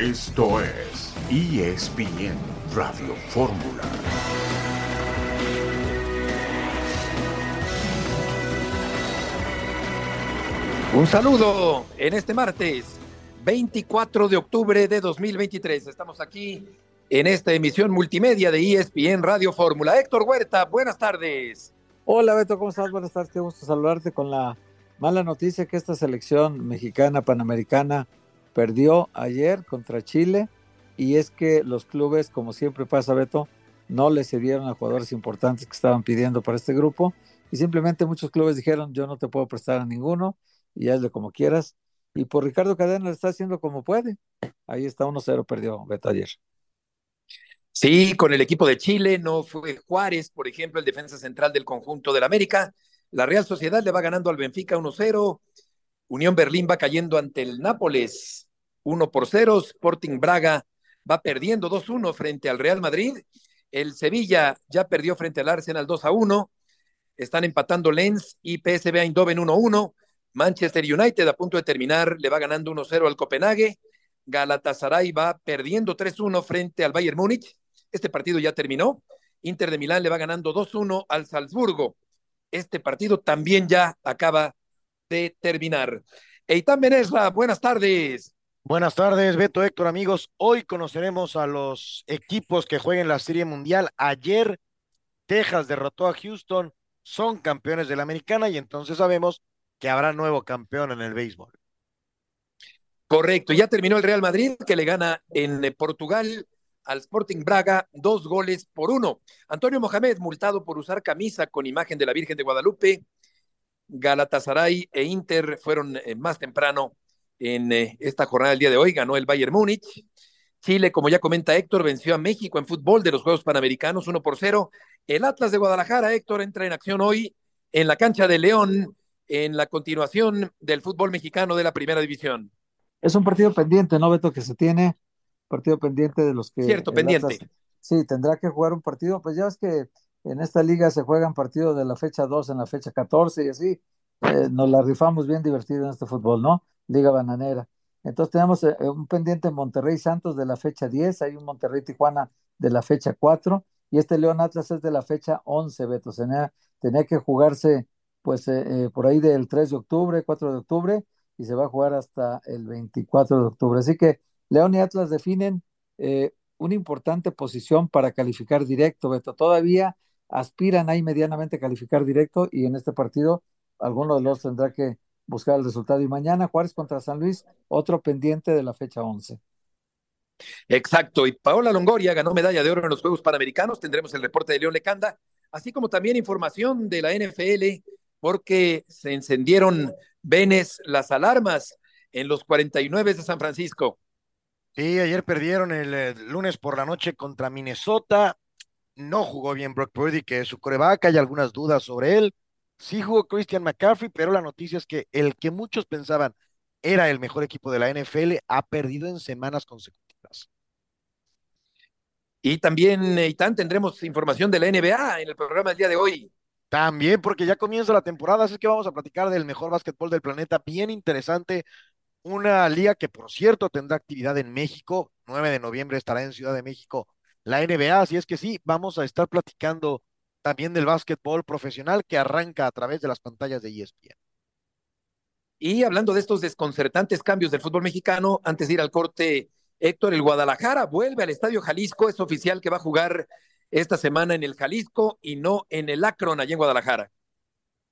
Esto es ESPN Radio Fórmula. Un saludo en este martes 24 de octubre de 2023. Estamos aquí en esta emisión multimedia de ESPN Radio Fórmula. Héctor Huerta, buenas tardes. Hola Beto, ¿cómo estás? Buenas tardes, qué gusto saludarte con la mala noticia que esta selección mexicana panamericana perdió ayer contra Chile y es que los clubes, como siempre pasa Beto, no le cedieron a jugadores importantes que estaban pidiendo para este grupo y simplemente muchos clubes dijeron yo no te puedo prestar a ninguno y hazle como quieras. Y por Ricardo Cadena lo está haciendo como puede. Ahí está 1-0, perdió Beto ayer. Sí, con el equipo de Chile no fue Juárez, por ejemplo, el defensa central del conjunto del América. La Real Sociedad le va ganando al Benfica 1-0. Unión Berlín va cayendo ante el Nápoles 1 por 0. Sporting Braga va perdiendo 2-1 frente al Real Madrid. El Sevilla ya perdió frente al Arsenal 2-1. Están empatando Lens y PSV Eindhoven 1-1. Manchester United a punto de terminar le va ganando 1-0 al Copenhague. Galatasaray va perdiendo 3-1 frente al Bayern Múnich. Este partido ya terminó. Inter de Milán le va ganando 2-1 al Salzburgo. Este partido también ya acaba de terminar. Eitan Benesra, buenas tardes. Buenas tardes, Beto Héctor, amigos. Hoy conoceremos a los equipos que jueguen la Serie Mundial. Ayer, Texas derrotó a Houston, son campeones de la Americana y entonces sabemos que habrá nuevo campeón en el béisbol. Correcto, ya terminó el Real Madrid que le gana en Portugal al Sporting Braga dos goles por uno. Antonio Mohamed, multado por usar camisa con imagen de la Virgen de Guadalupe. Galatasaray e Inter fueron eh, más temprano en eh, esta jornada del día de hoy. Ganó el Bayern Múnich. Chile, como ya comenta Héctor, venció a México en fútbol de los Juegos Panamericanos uno por cero. El Atlas de Guadalajara, Héctor, entra en acción hoy en la cancha de León en la continuación del fútbol mexicano de la primera división. Es un partido pendiente, ¿no, Beto? Que se tiene, partido pendiente de los que... Cierto, pendiente. Atlas, sí, tendrá que jugar un partido, pues ya es que en esta liga se juegan partidos de la fecha 2 en la fecha 14 y así, eh, nos la rifamos bien divertido en este fútbol, ¿no? Liga Bananera. Entonces tenemos eh, un pendiente Monterrey Santos de la fecha 10, hay un Monterrey Tijuana de la fecha 4 y este León Atlas es de la fecha 11, Beto. Tenía, tenía que jugarse pues eh, eh, por ahí del 3 de octubre, 4 de octubre, y se va a jugar hasta el 24 de octubre. Así que León y Atlas definen una importante posición para calificar directo, Beto. Todavía aspiran ahí medianamente a calificar directo y en este partido alguno de los tendrá que buscar el resultado. Y mañana Juárez contra San Luis, otro pendiente de la fecha 11. Exacto, y Paola Longoria ganó medalla de oro en los Juegos Panamericanos. Tendremos el reporte de León Lecanda, así como también información de la NFL porque se encendieron venes las alarmas en los 49 de San Francisco. Sí, ayer perdieron el, el, lunes por la noche contra Minnesota. No jugó bien Brock Purdy, que es su coreback, hay algunas dudas sobre él. Sí jugó Christian McCaffrey, pero la noticia es que el que muchos pensaban era el mejor equipo de la NFL ha perdido en semanas consecutivas. Y también, Eitan, tendremos información de la NBA en el programa del día de hoy. También, porque ya comienza la temporada, así que vamos a platicar del mejor básquetbol del planeta, bien interesante. Una liga que, por cierto, tendrá actividad en México. 9 de noviembre estará en Ciudad de México la NBA, así es que sí, vamos a estar platicando también del básquetbol profesional que arranca a través de las pantallas de ESPN. Y hablando de estos desconcertantes cambios del fútbol mexicano, antes de ir al corte, Héctor, el Guadalajara vuelve al Estadio Jalisco, es oficial que va a jugar esta semana en el Jalisco y no en el Akron, allá en Guadalajara.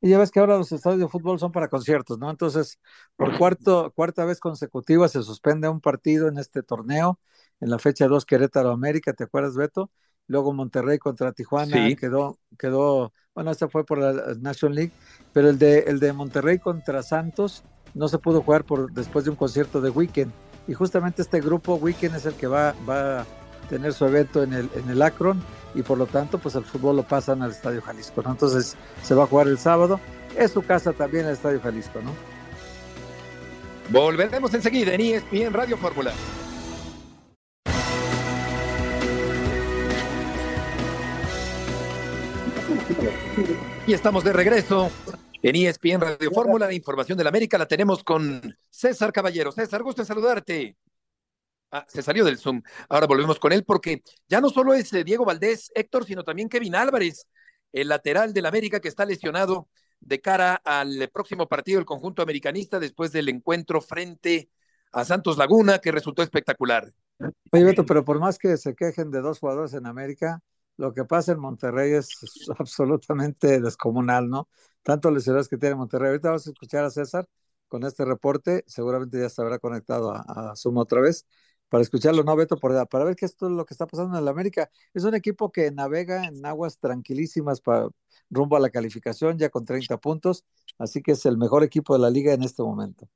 Y ya ves que ahora los estadios de fútbol son para conciertos, ¿no? Entonces, por cuarto, cuarta vez consecutiva se suspende un partido en este torneo, en la fecha 2 Querétaro América, ¿te acuerdas, Beto? Luego Monterrey contra Tijuana sí. quedó, quedó, bueno, este fue por la National League, pero el de, el de Monterrey contra Santos no se pudo jugar por, después de un concierto de Weekend. Y justamente este grupo Weekend es el que va, va a tener su evento en el, en el Akron y por lo tanto pues el fútbol lo pasan al Estadio Jalisco, ¿no? Entonces se va a jugar el sábado, es su casa también el Estadio Jalisco, ¿no? Volveremos enseguida en ESPN Radio Fórmula. Y estamos de regreso en ESPN Radio Fórmula. La información de la América la tenemos con César Caballero. César, gusto en saludarte. Ah, se salió del Zoom. Ahora volvemos con él porque ya no solo es eh, Diego Valdés, Héctor, sino también Kevin Álvarez, el lateral del América que está lesionado de cara al próximo partido del conjunto americanista después del encuentro frente a Santos Laguna que resultó espectacular. Oye, Beto, pero por más que se quejen de dos jugadores en América, lo que pasa en Monterrey es absolutamente descomunal, ¿no? Tanto lesionados que tiene Monterrey. Ahorita vamos a escuchar a César con este reporte, seguramente ya se habrá conectado a, a Zoom otra vez para escucharlo, ¿no, Beto? Por, para ver qué es todo lo que está pasando en el América. Es un equipo que navega en aguas tranquilísimas para, rumbo a la calificación, ya con 30 puntos, así que es el mejor equipo de la liga en este momento.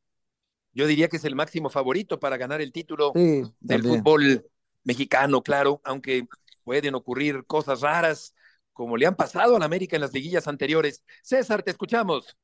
Yo diría que es el máximo favorito para ganar el título del fútbol mexicano, claro, aunque pueden ocurrir cosas raras como le han pasado al América en las liguillas anteriores. César, te escuchamos.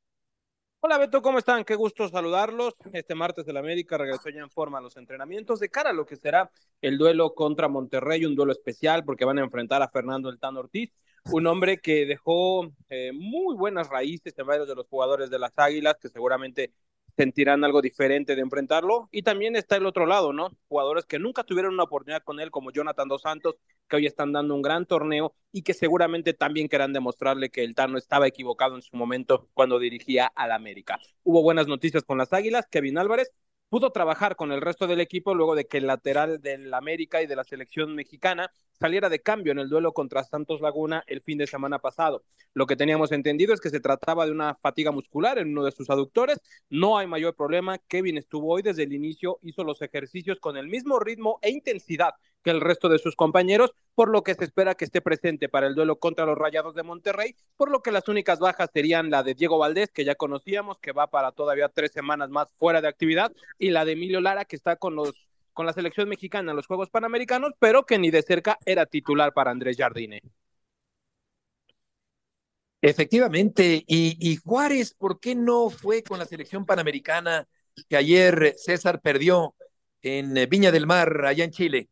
Hola Beto, ¿cómo están? Qué gusto saludarlos. Este martes el América regresó ya en forma a los entrenamientos de cara a lo que será el duelo contra Monterrey, un duelo especial porque van a enfrentar a Fernando El Tano Ortiz, un hombre que dejó eh, muy buenas raíces en varios de los jugadores de las Águilas, que seguramente sentirán algo diferente de enfrentarlo. Y también está el otro lado, ¿no? Jugadores que nunca tuvieron una oportunidad con él, como Jonathan Dos Santos, que hoy están dando un gran torneo y que seguramente también querrán demostrarle que el Tano estaba equivocado en su momento cuando dirigía al América. Hubo buenas noticias con las Águilas, Kevin Álvarez pudo trabajar con el resto del equipo luego de que el lateral del América y de la selección mexicana saliera de cambio en el duelo contra Santos Laguna el fin de semana pasado. Lo que teníamos entendido es que se trataba de una fatiga muscular en uno de sus aductores. No hay mayor problema. Kevin estuvo hoy desde el inicio, hizo los ejercicios con el mismo ritmo e intensidad que el resto de sus compañeros, por lo que se espera que esté presente para el duelo contra los Rayados de Monterrey, por lo que las únicas bajas serían la de Diego Valdés, que ya conocíamos, que va para todavía tres semanas más fuera de actividad, y la de Emilio Lara, que está con los con la selección mexicana en los Juegos Panamericanos, pero que ni de cerca era titular para Andrés Jardine. Efectivamente, y, y, Juárez, ¿por qué no fue con la selección panamericana que ayer César perdió en Viña del Mar, allá en Chile?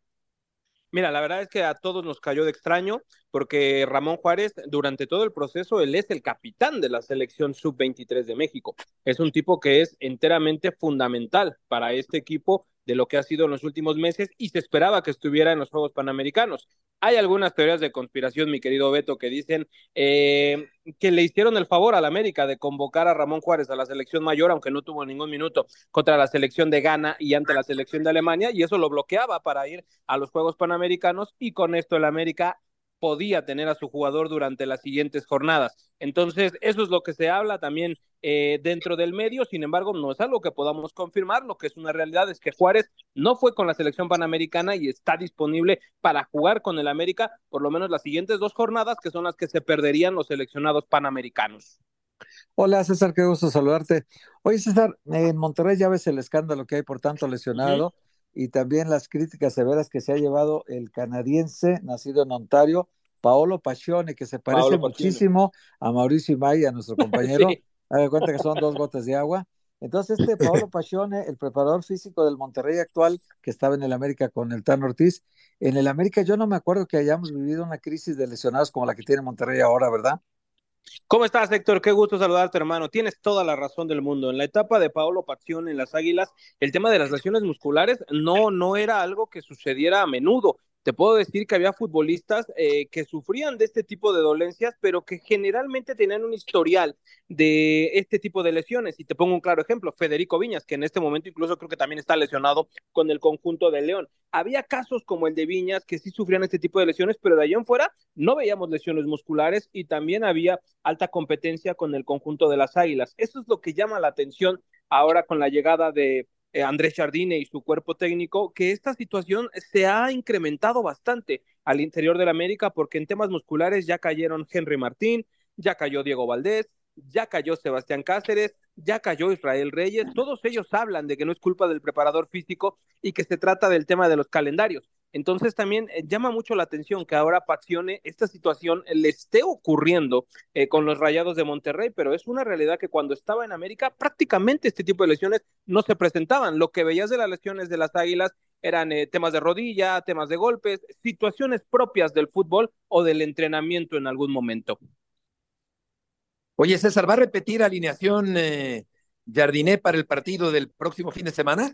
Mira, la verdad es que a todos nos cayó de extraño porque Ramón Juárez durante todo el proceso, él es el capitán de la selección sub-23 de México. Es un tipo que es enteramente fundamental para este equipo de lo que ha sido en los últimos meses y se esperaba que estuviera en los Juegos Panamericanos. Hay algunas teorías de conspiración, mi querido Beto, que dicen eh, que le hicieron el favor a la América de convocar a Ramón Juárez a la selección mayor, aunque no tuvo ningún minuto contra la selección de Ghana y ante la selección de Alemania, y eso lo bloqueaba para ir a los Juegos Panamericanos, y con esto el América podía tener a su jugador durante las siguientes jornadas. Entonces, eso es lo que se habla también eh, dentro del medio, sin embargo, no es algo que podamos confirmar, lo que es una realidad es que Juárez no fue con la selección panamericana y está disponible para jugar con el América por lo menos las siguientes dos jornadas, que son las que se perderían los seleccionados panamericanos. Hola César, qué gusto saludarte. Oye César, en Monterrey ya ves el escándalo que hay por tanto lesionado y también las críticas severas que se ha llevado el canadiense nacido en Ontario, Paolo Pacione, que se parece muchísimo a Mauricio Imay, a nuestro compañero. Haga cuenta que son dos gotas de agua. Entonces, este Paolo Pacione, el preparador físico del Monterrey actual, que estaba en el América con el Tan Ortiz, en el América yo no me acuerdo que hayamos vivido una crisis de lesionados como la que tiene Monterrey ahora, ¿verdad? ¿Cómo estás, Héctor? Qué gusto saludarte, hermano. Tienes toda la razón del mundo. En la etapa de Paolo Pacione en las Águilas, el tema de las lesiones musculares no, no era algo que sucediera a menudo. Te puedo decir que había futbolistas eh, que sufrían de este tipo de dolencias, pero que generalmente tenían un historial de este tipo de lesiones. Y te pongo un claro ejemplo, Federico Viñas, que en este momento incluso creo que también está lesionado con el conjunto de León. Había casos como el de Viñas que sí sufrían este tipo de lesiones, pero de ahí en fuera no veíamos lesiones musculares y también había alta competencia con el conjunto de las Águilas. Eso es lo que llama la atención ahora con la llegada de eh, Andrés Jardine y su cuerpo técnico, que esta situación se ha incrementado bastante al interior del América porque en temas musculares ya cayeron Henry Martín, ya cayó Diego Valdés, ya cayó Sebastián Cáceres, ya cayó Israel Reyes, todos ellos hablan de que no es culpa del preparador físico y que se trata del tema de los calendarios. Entonces también eh, llama mucho la atención que ahora Pacione esta situación le esté ocurriendo eh, con los Rayados de Monterrey, pero es una realidad que cuando estaba en América prácticamente este tipo de lesiones no se presentaban. Lo que veías de las lesiones de las Águilas eran eh, temas de rodilla, temas de golpes, situaciones propias del fútbol o del entrenamiento en algún momento. Oye, César, ¿va a repetir alineación Jardiné para el partido del próximo fin de semana?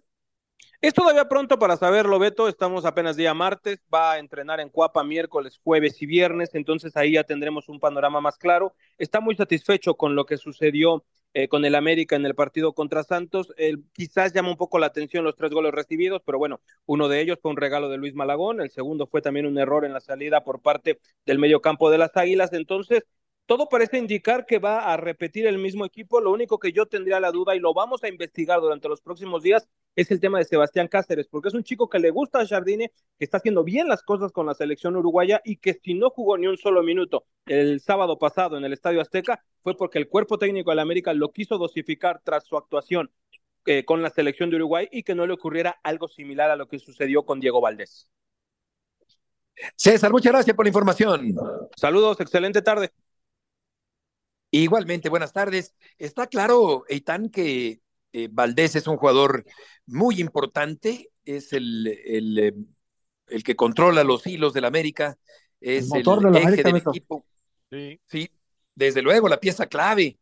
Es todavía pronto para saberlo, Beto. Estamos apenas día martes. Va a entrenar en Cuapa miércoles, jueves y viernes. Entonces ahí ya tendremos un panorama más claro. Está muy satisfecho con lo que sucedió eh, con el América en el partido contra Santos. quizás llama un poco la atención los tres goles recibidos, pero bueno, uno de ellos fue un regalo de Luis Malagón. El segundo fue también un error en la salida por parte del medio campo de las Águilas. Entonces, todo parece indicar que va a repetir el mismo equipo. Lo único que yo tendría la duda y lo vamos a investigar durante los próximos días es el tema de Sebastián Cáceres, porque es un chico que le gusta a Jardine, que está haciendo bien las cosas con la selección uruguaya y que si no jugó ni un solo minuto el sábado pasado en el Estadio Azteca fue porque el cuerpo técnico de la América lo quiso dosificar tras su actuación eh, con la selección de Uruguay y que no le ocurriera algo similar a lo que sucedió con Diego Valdés. César, muchas gracias por la información. Saludos, excelente tarde. Igualmente, buenas tardes. Está claro, Eitan, que eh, Valdés es un jugador muy importante, es el, el, eh, el, que controla los hilos del América, es el, motor de eje del equipo. Sí. sí. desde luego, la pieza clave.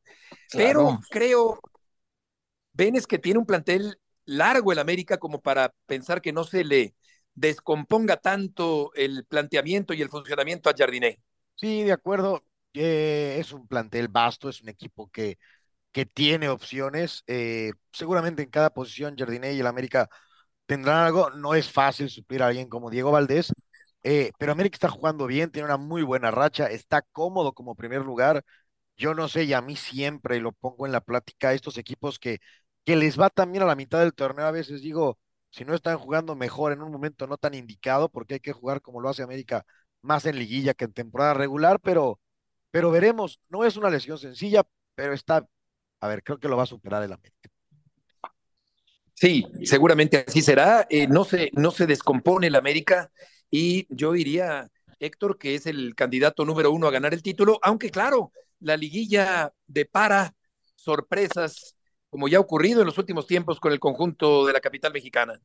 Pero creo, ven es que tiene un plantel largo el América como para pensar que no se le descomponga tanto el planteamiento y el funcionamiento a Jardiné. Sí, de acuerdo. Es un plantel vasto, es un equipo que, que tiene opciones. Eh, seguramente en cada posición Jardiné y el América tendrán algo. No es fácil suplir a alguien como Diego Valdés, eh, pero América está jugando bien, tiene una muy buena racha, está cómodo como primer lugar. Yo no sé, y a mí siempre lo pongo en la plática, estos equipos que, que les va también a la mitad del torneo, a veces digo, si no están jugando mejor en un momento no tan indicado, porque hay que jugar como lo hace América, más en liguilla que en temporada regular, pero pero veremos, no es una lesión sencilla, pero está, a ver, creo que lo va a superar el América. Sí, seguramente así será. Eh, no, se, no se descompone el América y yo diría, Héctor, que es el candidato número uno a ganar el título, aunque claro, la liguilla depara sorpresas, como ya ha ocurrido en los últimos tiempos con el conjunto de la capital mexicana.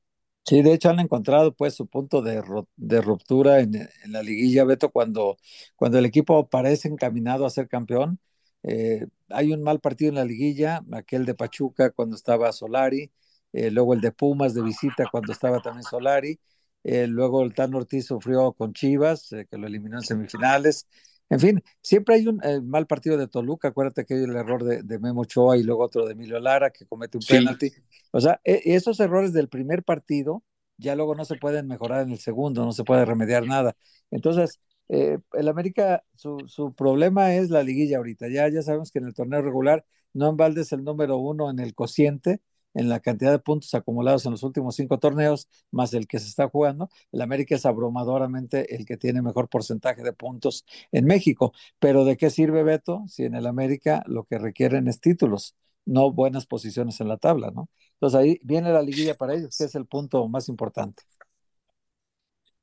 Sí, de hecho han encontrado pues su punto de, de ruptura en, la liguilla, Beto, cuando, cuando el equipo parece encaminado a ser campeón. Eh, hay un mal partido en la liguilla, aquel de Pachuca cuando estaba Solari, eh, luego el de Pumas de visita cuando estaba también Solari, eh, luego el Tan Ortiz sufrió con Chivas, que lo eliminó en semifinales, en fin, siempre hay un eh, mal partido de Toluca. Acuérdate que hay el error de, Memo Ochoa y luego otro de Emilio Lara que comete un penalti. O sea, e, esos errores del primer partido ya luego no se pueden mejorar en el segundo, no se puede remediar nada. Entonces, eh, el América, su, su, problema es la liguilla ahorita. Ya, ya sabemos que en el torneo regular no en es el número uno en el cociente en la cantidad de puntos acumulados en los últimos cinco torneos, más el que se está jugando, el América es abrumadoramente el que tiene mejor porcentaje de puntos en México. Pero ¿de qué sirve Beto si en el América lo que requieren es títulos, no buenas posiciones en la tabla, ¿no? Entonces ahí viene la liguilla para ellos, que es el punto más importante.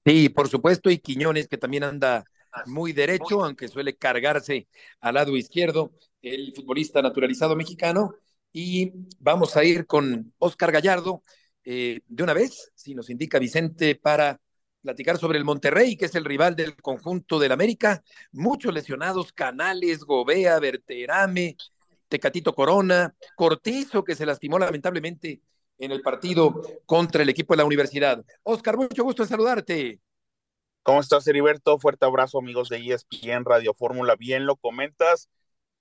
Sí, por supuesto, y Quiñones que también anda muy derecho, aunque suele cargarse al lado izquierdo, el futbolista naturalizado mexicano, y vamos a ir con Oscar Gallardo eh, de una vez, si nos indica Vicente, para platicar sobre el Monterrey, que es el rival del conjunto del América. Muchos lesionados, Canales, Gobea, Berterame, Tecatito Corona, Cortizo, que se lastimó lamentablemente en el partido contra el equipo de la universidad. Oscar, mucho gusto en saludarte. ¿Cómo estás, Heriberto? Fuerte abrazo, amigos de ESPN Radio Fórmula. Bien lo comentas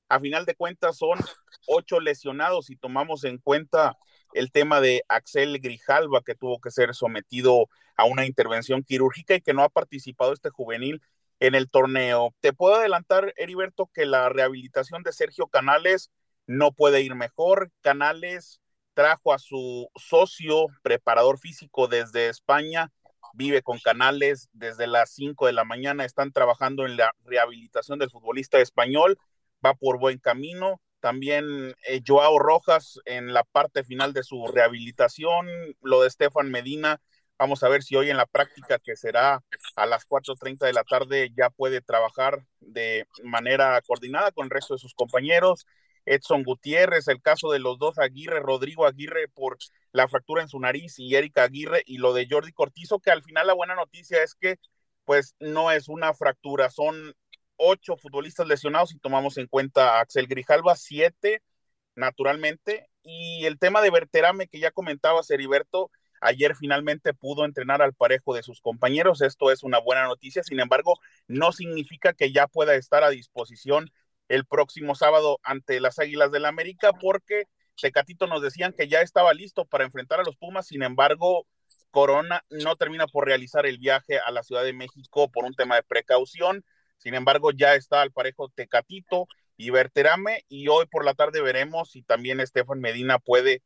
a final de cuentas son ocho lesionados y tomamos en cuenta el tema de Axel Grijalva, que tuvo que ser sometido a una intervención quirúrgica y que no ha participado este juvenil en el torneo. Te puedo adelantar, Heriberto, que la rehabilitación de Sergio Canales no puede ir mejor. Canales trajo a su socio, preparador físico desde España, vive con Canales desde las 5 de la mañana, están trabajando en la rehabilitación del futbolista español va por buen camino. También eh, Joao Rojas en la parte final de su rehabilitación, lo de Estefan Medina. Vamos a ver si hoy en la práctica, que será a las 4.30 de la tarde, ya puede trabajar de manera coordinada con el resto de sus compañeros. Edson Gutiérrez, el caso de los dos Aguirre, Rodrigo Aguirre por la fractura en su nariz y Erika Aguirre y lo de Jordi Cortizo, que al final la buena noticia es que pues no es una fractura, son ocho futbolistas lesionados y tomamos en cuenta a Axel Grijalva, siete naturalmente. Y el tema de Berterame que ya comentaba Heriberto, Ayer finalmente pudo entrenar al parejo de sus compañeros. Esto es una buena noticia. Sin embargo, no significa que ya pueda estar a disposición el próximo sábado ante las Águilas del la América, porque Tecatito nos decían que ya estaba listo para enfrentar a los Pumas. Sin embargo, Corona no termina por realizar el viaje a la Ciudad de México por un tema de precaución. Sin embargo, ya está al parejo Tecatito y Berterame y hoy por la tarde veremos si también Estefan Medina puede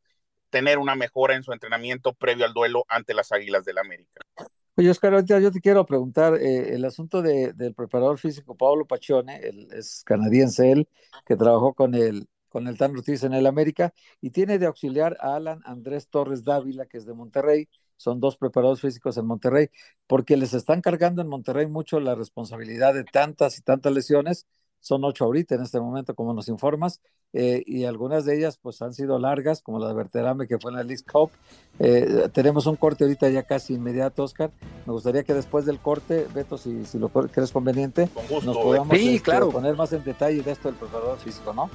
tener una mejora en su entrenamiento previo al duelo ante las Águilas del América. Oye, Oscar, yo te quiero preguntar, eh, el asunto de, del preparador físico Pablo Pacione, es canadiense él, que trabajó con el, con el Tan Ortiz en el América, y tiene de auxiliar a Alan Andrés Torres Dávila, que es de Monterrey, son dos preparadores físicos en Monterrey, porque les están cargando en Monterrey mucho la responsabilidad de tantas y tantas lesiones, son ocho ahorita en este momento, como nos informas, eh, y algunas de ellas pues han sido largas, como la de Berterame que fue en la League Cup. Eh, tenemos un corte ahorita ya casi inmediato, Oscar. Me gustaría que después del corte, Beto, si, si lo crees conveniente, nos podamos sí, este, claro. poner más en detalle de esto del preparador físico, ¿no?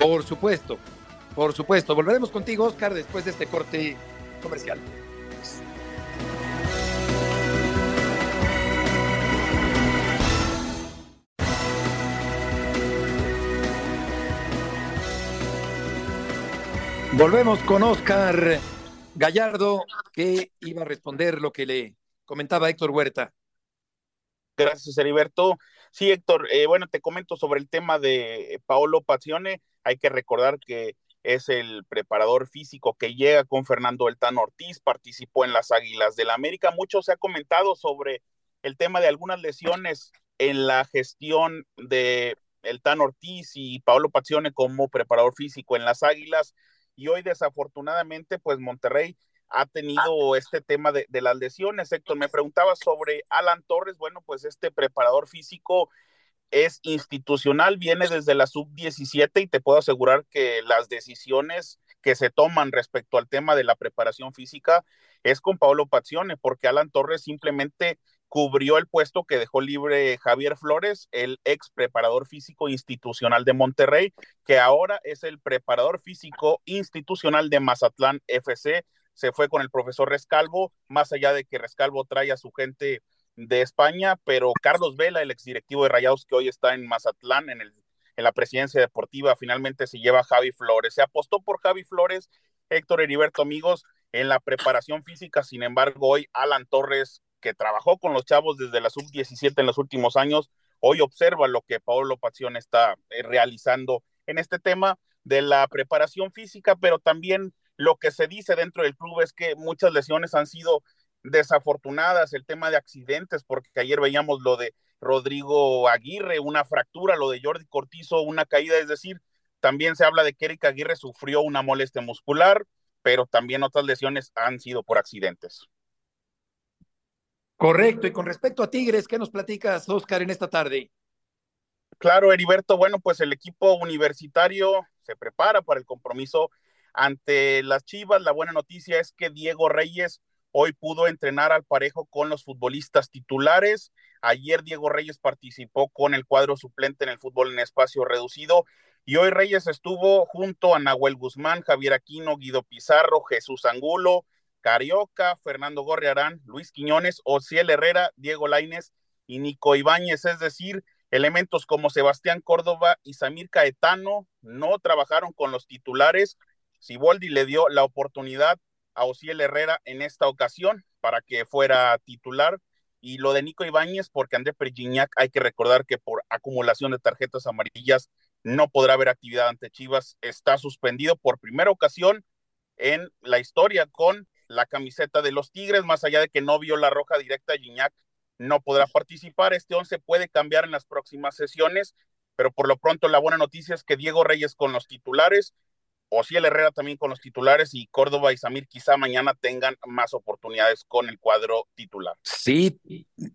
Por supuesto, por supuesto. Volveremos contigo, Oscar, después de este corte comercial. Volvemos con Oscar Gallardo, que iba a responder lo que le comentaba Héctor Huerta. Gracias, Heriberto. Sí, Héctor, eh, bueno, te comento sobre el tema de Paolo Pazione. Hay que recordar que es el preparador físico que llega con Fernando Eltán Ortiz, participó en las Águilas del la América. Mucho se ha comentado sobre el tema de algunas lesiones en la gestión de Eltán Ortiz y Paolo Pazione como preparador físico en las Águilas y hoy desafortunadamente pues Monterrey ha tenido este tema de, las lesiones. Héctor, me preguntaba sobre Alan Torres, bueno, pues este preparador físico es institucional, viene desde la sub-17 y te puedo asegurar que las decisiones que se toman respecto al tema de la preparación física es con Pablo Pazione, porque Alan Torres simplemente cubrió el puesto que dejó libre Javier Flores, el ex preparador físico institucional de Monterrey, que ahora es el preparador físico institucional de Mazatlán FC. Se fue con el profesor Rescalvo, más allá de que Rescalvo trae a su gente de España, pero Carlos Vela, el exdirectivo de Rayados que hoy está en Mazatlán, en, el, en la presidencia deportiva, finalmente se lleva a Javi Flores. Se apostó por Javi Flores, Héctor Heriberto, amigos, en la preparación física. Sin embargo, hoy Alan Torres que trabajó con los chavos desde la sub-17 en los últimos años, hoy observa lo que Paolo Pación está eh, realizando en este tema de la preparación física, pero también lo que se dice dentro del club es que muchas lesiones han sido desafortunadas, el tema de accidentes, porque ayer veíamos lo de Rodrigo Aguirre, una fractura, lo de Jordi Cortizo, una caída, es decir, también se habla de que Eric Aguirre sufrió una molestia muscular, pero también otras lesiones han sido por accidentes. Correcto, y con respecto a Tigres, ¿qué nos platicas, Oscar, en esta tarde? Claro, Heriberto, bueno, pues el equipo universitario se prepara para el compromiso ante las Chivas. La buena noticia es que Diego Reyes hoy pudo entrenar al parejo con los futbolistas titulares. Ayer Diego Reyes participó con el cuadro suplente en el fútbol en espacio reducido y hoy Reyes estuvo junto a Nahuel Guzmán, Javier Aquino, Guido Pizarro, Jesús Angulo, Carioca, Fernando Gorriarán, Luis Quiñones, Ociel Herrera, Diego Laines y Nico Ibáñez, es decir, elementos como Sebastián Córdoba y Samir Caetano no trabajaron con los titulares. Siboldi le dio la oportunidad a Ociel Herrera en esta ocasión para que fuera titular. Y lo de Nico Ibáñez, porque André Pergignac, hay que recordar que por acumulación de tarjetas amarillas no podrá haber actividad ante Chivas, está suspendido por primera ocasión en la historia con la camiseta de los Tigres, más allá de que no vio la roja directa, Gignac no podrá participar. Este 11 puede cambiar en las próximas sesiones, pero por lo pronto la buena noticia es que Diego Reyes con los titulares, Ociel Herrera también con los titulares y Córdoba y Samir quizá mañana tengan más oportunidades con el cuadro titular. Sí,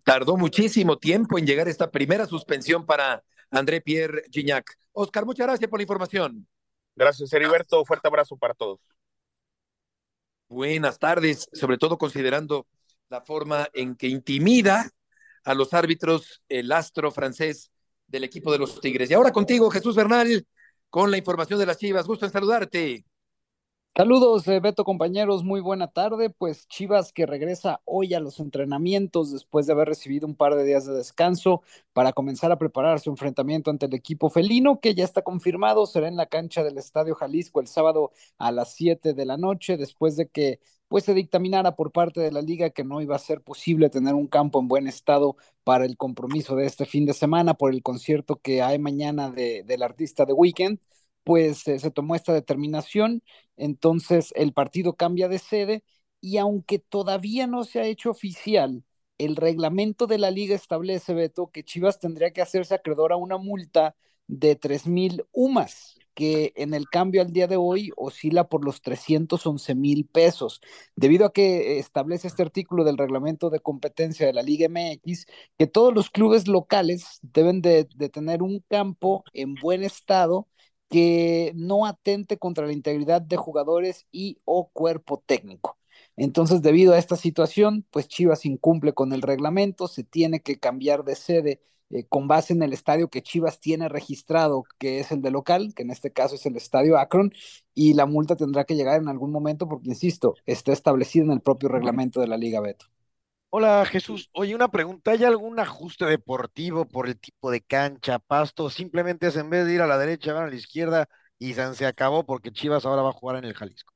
tardó muchísimo tiempo en llegar esta primera suspensión para André Pierre Gignac. Oscar, muchas gracias por la información. Gracias, Heriberto. Fuerte abrazo para todos. Buenas tardes, sobre todo considerando la forma en que intimida a los árbitros el astro francés del equipo de los Tigres. Y ahora contigo, Jesús Bernal, con la información de las Chivas. Gusto en saludarte. Saludos, eh, Beto, compañeros, muy buena tarde. Pues Chivas que regresa hoy a los entrenamientos después de haber recibido un par de días de descanso para comenzar a preparar su enfrentamiento ante el equipo felino, que ya está confirmado, será en la cancha del Estadio Jalisco el sábado a las 7 de la noche, después de que pues se dictaminara por parte de la liga que no iba a ser posible tener un campo en buen estado para el compromiso de este fin de semana por el concierto que hay mañana de, del artista de Weekend pues se tomó esta determinación, entonces el partido cambia de sede y aunque todavía no se ha hecho oficial, el reglamento de la liga establece, Beto, que Chivas tendría que hacerse acreedor a una multa de tres mil UMAS, que en el cambio al día de hoy oscila por los 311 mil pesos, debido a que establece este artículo del reglamento de competencia de la Liga MX, que todos los clubes locales deben de, de tener un campo en buen estado que no atente contra la integridad de jugadores y o cuerpo técnico. Entonces, debido a esta situación, pues Chivas incumple con el reglamento, se tiene que cambiar de sede eh, con base en el estadio que Chivas tiene registrado, que es el de local, que en este caso es el estadio Akron, y la multa tendrá que llegar en algún momento porque, insisto, está establecido en el propio reglamento de la Liga Beto. Hola Jesús, oye, una pregunta, ¿hay algún ajuste deportivo por el tipo de cancha, pasto? Simplemente es en vez de ir a la derecha, van a la izquierda y se acabó porque Chivas ahora va a jugar en el Jalisco.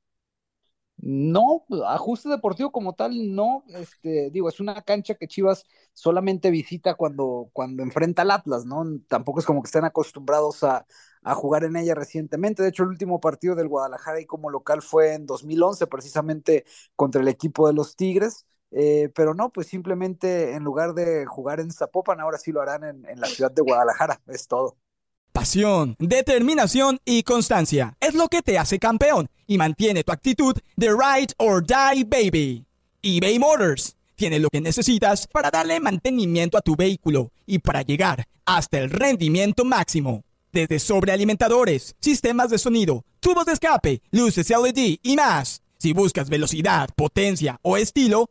No, ajuste deportivo como tal, no, este, digo, es una cancha que Chivas solamente visita cuando, cuando enfrenta al Atlas, ¿no? Tampoco es como que estén acostumbrados a, a jugar en ella recientemente. De hecho, el último partido del Guadalajara y como local fue en 2011, precisamente contra el equipo de los Tigres. Eh, pero no, pues simplemente en lugar de jugar en Zapopan, ahora sí lo harán en, en la ciudad de Guadalajara, es todo. Pasión, determinación y constancia es lo que te hace campeón y mantiene tu actitud de ride or die baby. eBay Motors tiene lo que necesitas para darle mantenimiento a tu vehículo y para llegar hasta el rendimiento máximo. Desde sobrealimentadores, sistemas de sonido, tubos de escape, luces LED y más. Si buscas velocidad, potencia o estilo,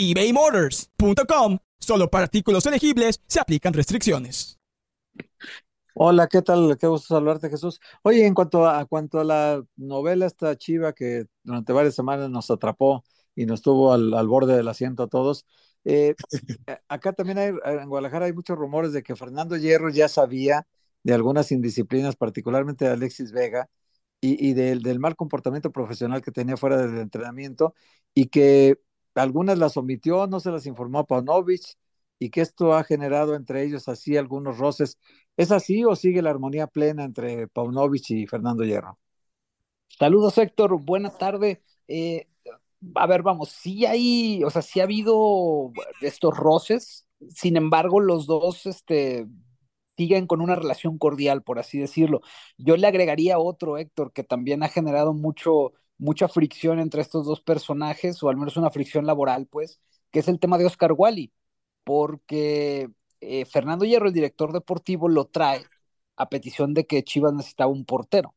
ebaymotors.com. Solo para artículos elegibles se aplican restricciones. Hola, ¿qué tal? Qué gusto saludarte, Jesús. Oye, en cuanto a, cuanto a la novela esta chiva que durante varias semanas nos atrapó y nos tuvo al, al borde del asiento a todos, eh, acá también hay, en Guadalajara hay muchos rumores de que Fernando Hierro ya sabía de algunas indisciplinas, particularmente de Alexis Vega, y, y del, del mal comportamiento profesional que tenía fuera del entrenamiento, y que algunas las omitió, no se las informó a Paunovic y que esto ha generado entre ellos así algunos roces. ¿Es así o sigue la armonía plena entre Paunovic y Fernando Hierro? Saludos, Héctor. Buena tarde. Eh, a ver, vamos, sí hay, o sea, sí ha habido estos roces. Sin embargo, los dos, este, siguen con una relación cordial, por así decirlo. Yo le agregaría otro, Héctor, que también ha generado mucho, mucha fricción entre estos dos personajes, o al menos una fricción laboral, pues, que es el tema de Oscar Wally, porque eh, Fernando Hierro, el director deportivo, lo trae a petición de que Chivas necesitaba un portero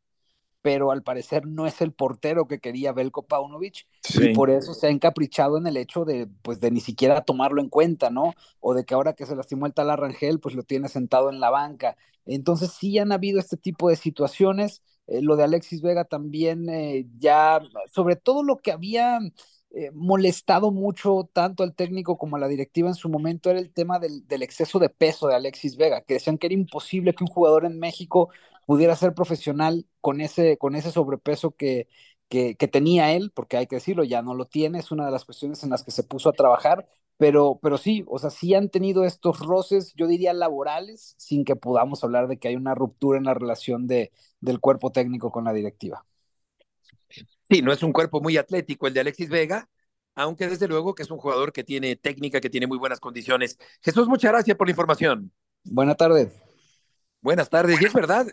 pero al parecer no es el portero que quería Belko Paunovic sí. y por eso se ha encaprichado en el hecho de pues de ni siquiera tomarlo en cuenta, ¿no? O de que ahora que se lastimó el tal Arrangel, pues lo tiene sentado en la banca. Entonces sí han habido este tipo de situaciones, eh, lo de Alexis Vega también eh, ya, sobre todo lo que había eh, molestado mucho tanto al técnico como a la directiva en su momento era el tema del, del, exceso de peso de Alexis Vega, que decían que era imposible que un jugador en México pudiera ser profesional con ese, con ese sobrepeso que, que, que, tenía él, porque hay que decirlo, ya no lo tiene, es una de las cuestiones en las que se puso a trabajar, pero, pero sí, o sea, sí han tenido estos roces, yo diría laborales, sin que podamos hablar de que hay una ruptura en la relación de, del cuerpo técnico con la directiva. Sí, no es un cuerpo muy atlético el de Alexis Vega, aunque desde luego que es un jugador que tiene técnica, que tiene muy buenas condiciones. Jesús, muchas gracias por la información. Buenas tardes. Buenas tardes, y es verdad,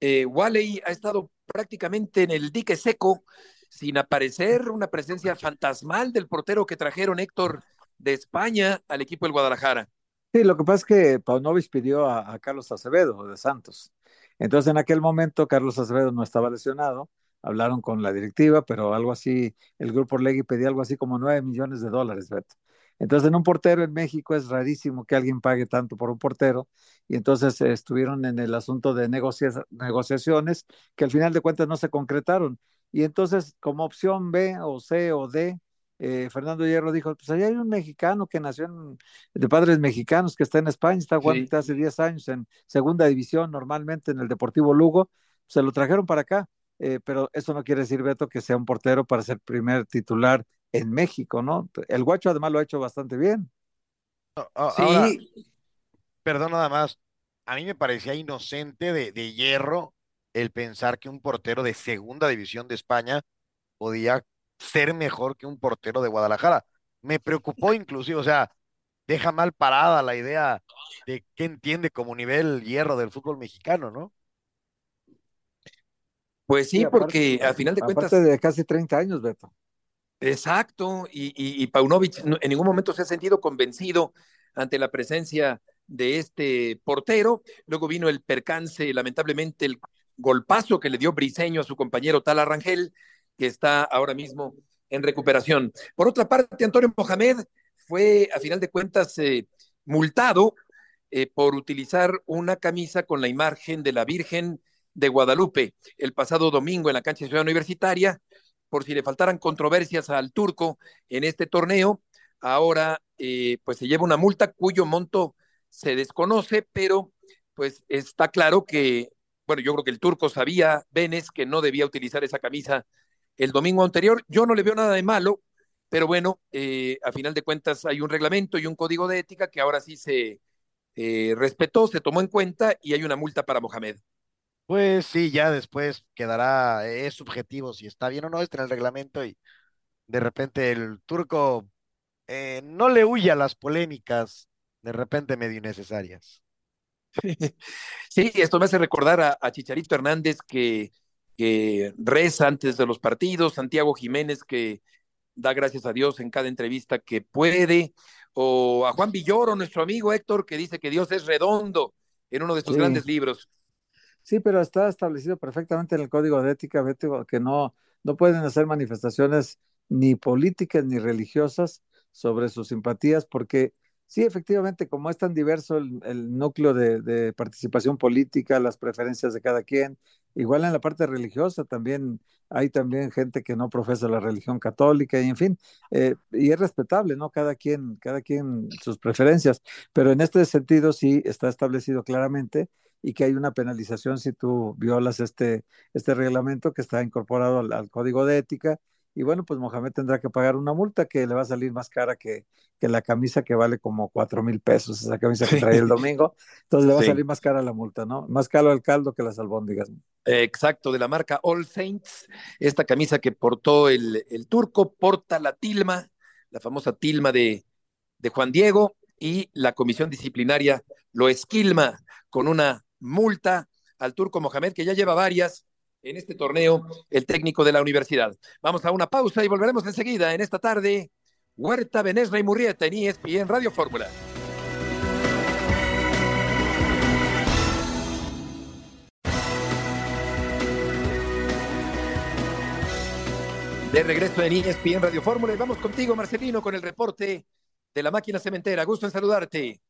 eh, Wally ha estado prácticamente en el dique seco sin aparecer, una presencia fantasmal del portero que trajeron Héctor de España al equipo del Guadalajara. Sí, lo que pasa es que Paunovic pidió a, Carlos Acevedo de Santos. Entonces en aquel momento Carlos Acevedo no estaba lesionado, hablaron con la directiva, pero algo así, el grupo Legui pedía algo así como nueve millones de dólares, Beto. Entonces, en un portero en México es rarísimo que alguien pague tanto por un portero, y entonces estuvieron en el asunto de negocia negociaciones que al final de cuentas no se concretaron. Y entonces, como opción B o C o D, eh, Fernando Hierro dijo, pues allá hay un mexicano que nació en, de padres mexicanos, que está en España, está jugando sí. hace 10 años en segunda división, normalmente en el Deportivo Lugo, se lo trajeron para acá, eh, pero eso no quiere decir, Beto, que sea un portero para ser primer titular en México, ¿no? El guacho además lo ha hecho bastante bien. sí. Ahora, perdón nada más, a mí me parecía inocente de, de hierro el pensar que un portero de segunda división de España podía ser mejor que un portero de Guadalajara. Me preocupó inclusive, o sea, deja mal parada la idea de qué entiende como nivel hierro del fútbol mexicano, ¿no? Pues sí, sí aparte, porque al final de cuentas. Aparte de casi 30 años, Beto. Exacto, y, y, y Paunovic en ningún momento se ha sentido convencido ante la presencia de este portero. Luego vino el percance, lamentablemente, el golpazo que le dio Briseño a su compañero Tala Rangel, que está ahora mismo en recuperación. Por otra parte, Antonio Mohamed fue, a final de cuentas, eh, multado eh, por utilizar una camisa con la imagen de la Virgen de Guadalupe el pasado domingo en la cancha de Ciudad Universitaria, por si le faltaran controversias al turco en este torneo. Ahora, eh, pues se lleva una multa cuyo monto se desconoce, pero pues está claro que, bueno, yo creo que el turco sabía, Benes, que no debía utilizar esa camisa el domingo anterior. Yo no le veo nada de malo, pero bueno, eh, a final de cuentas hay un reglamento y un código de ética que ahora sí se eh, respetó, se tomó en cuenta y hay una multa para Mohamed. Pues sí, ya después quedará, es subjetivo si está bien o no, está en el reglamento y de repente el turco eh, no le huye a las polémicas de repente medio innecesarias. Sí, esto me hace recordar a, a Chicharito Hernández que, que reza antes de los partidos, Santiago Jiménez que da gracias a Dios en cada entrevista que puede, o a Juan Villoro, nuestro amigo Héctor, que dice que Dios es redondo en uno de sus sí. grandes libros. Sí, pero está establecido perfectamente en el código de ética, que no, no pueden hacer manifestaciones ni políticas ni religiosas sobre sus simpatías, porque sí, efectivamente, como es tan diverso el, el núcleo de, de, participación política, las preferencias de cada quien, igual en la parte religiosa también hay también gente que no profesa la religión católica y en fin, eh, y es respetable, ¿no? Cada quien, cada quien sus preferencias, pero en este sentido sí está establecido claramente y que hay una penalización si tú violas este, este reglamento que está incorporado al, al, código de ética. Y bueno, pues Mohamed tendrá que pagar una multa que le va a salir más cara que, que la camisa que vale como cuatro mil pesos, esa camisa que trae el domingo. Entonces le va sí. a salir más cara la multa, ¿no? Más caro el caldo que las albóndigas. Exacto, de la marca All Saints, esta camisa que portó el, el turco, porta la tilma, la famosa tilma de, de Juan Diego, y la comisión disciplinaria lo esquilma con una multa al turco Mohamed, que ya lleva varias en este torneo, el técnico de la universidad. Vamos a una pausa y volveremos enseguida en esta tarde. Huerta, Benesra y Murrieta en ESPN Radio Fórmula. De regreso en ESPN Radio Fórmula y vamos contigo, Marcelino, con el reporte de la máquina cementera. Gusto en saludarte.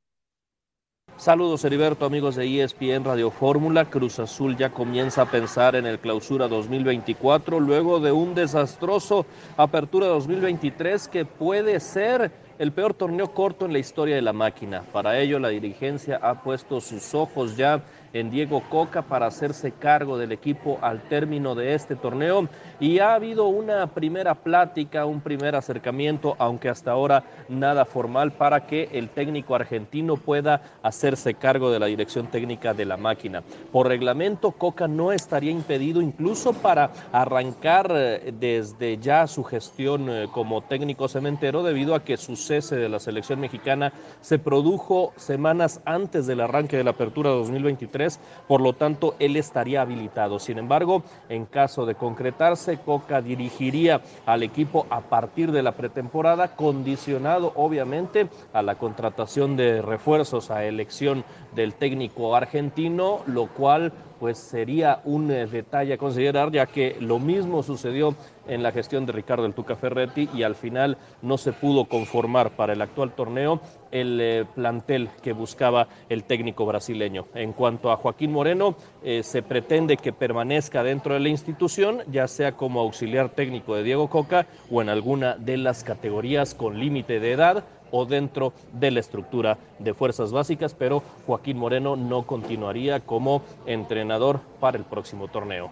Saludos Heriberto, amigos de ESPN Radio Fórmula. Cruz Azul ya comienza a pensar en el clausura 2024 luego de un desastroso apertura 2023 que puede ser el peor torneo corto en la historia de la máquina. Para ello la dirigencia ha puesto sus ojos ya en Diego Coca para hacerse cargo del equipo al término de este torneo y ha habido una primera plática, un primer acercamiento, aunque hasta ahora nada formal para que el técnico argentino pueda hacerse cargo de la dirección técnica de la máquina. Por reglamento, Coca no estaría impedido incluso para arrancar desde ya su gestión como técnico cementero debido a que sus cese de la selección mexicana se produjo semanas antes del arranque de la apertura 2023, por lo tanto él estaría habilitado. Sin embargo, en caso de concretarse, Coca dirigiría al equipo a partir de la pretemporada, condicionado obviamente a la contratación de refuerzos a elección del técnico argentino, lo cual pues sería un eh, detalle a considerar, ya que lo mismo sucedió en la gestión de Ricardo el Tuca Ferretti y al final no se pudo conformar para el actual torneo el eh, plantel que buscaba el técnico brasileño. En cuanto a Joaquín Moreno, eh, se pretende que permanezca dentro de la institución, ya sea como auxiliar técnico de Diego Coca o en alguna de las categorías con límite de edad o dentro de la estructura de fuerzas básicas, pero Joaquín Moreno no continuaría como entrenador para el próximo torneo.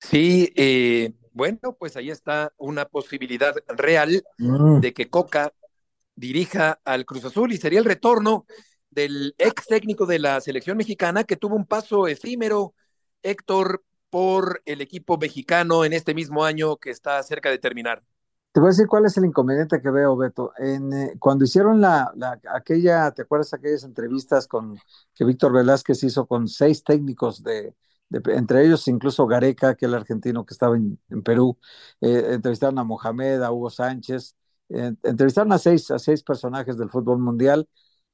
Sí, eh, bueno, pues ahí está una posibilidad real Mm. de que Coca dirija al Cruz Azul y sería el retorno del ex técnico de la selección mexicana que tuvo un paso efímero, Héctor, por el equipo mexicano en este mismo año que está cerca de terminar. Te voy a decir cuál es el inconveniente que veo, Beto. En, eh, cuando hicieron la, la- aquella, ¿te acuerdas aquellas entrevistas con que Víctor Velázquez hizo con seis técnicos de, entre ellos incluso Gareca, aquel argentino que estaba en, Perú, eh, entrevistaron a Mohamed, a Hugo Sánchez, eh, entrevistaron a seis, a seis personajes del fútbol mundial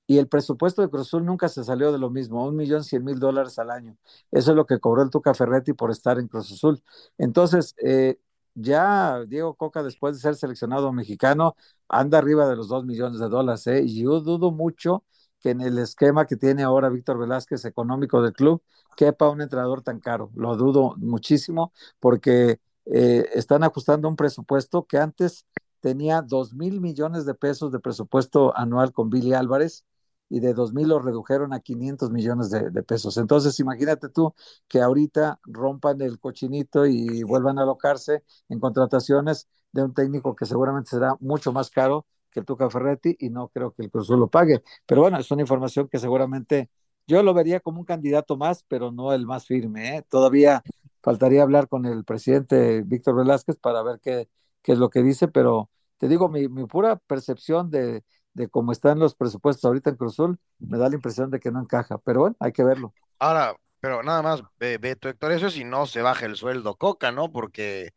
y el presupuesto de Cruz Azul nunca se salió de lo mismo, un millón cien mil dólares al año. Eso es lo que cobró el Tuca Ferretti por estar en Cruz Azul. Entonces, eh, ya Diego Coca, después de ser seleccionado mexicano, anda arriba de los dos millones de dólares, ¿eh? Y yo dudo mucho que en el esquema que tiene ahora Víctor Velázquez económico del club quepa un entrenador tan caro. Lo dudo muchísimo porque eh, están ajustando un presupuesto que antes tenía dos mil millones de pesos de presupuesto anual con Billy Álvarez y de dos mil lo redujeron a 500 millones de, pesos. Entonces, imagínate tú que ahorita rompan el cochinito y vuelvan a alocarse en contrataciones de un técnico que seguramente será mucho más caro que el Tuca Ferretti y no creo que el Cruz lo pague. Pero bueno, es una información que seguramente yo lo vería como un candidato más, pero no el más firme. ¿eh? Todavía faltaría hablar con el presidente Víctor Velázquez para ver qué, qué es lo que dice, pero te digo, mi pura percepción de, de cómo están los presupuestos ahorita en Cruz Azul me da la impresión de que no encaja, pero bueno, hay que verlo. Ahora, pero nada más, ve, Beto Héctor, eso si no se baja el sueldo Coca, ¿no? Porque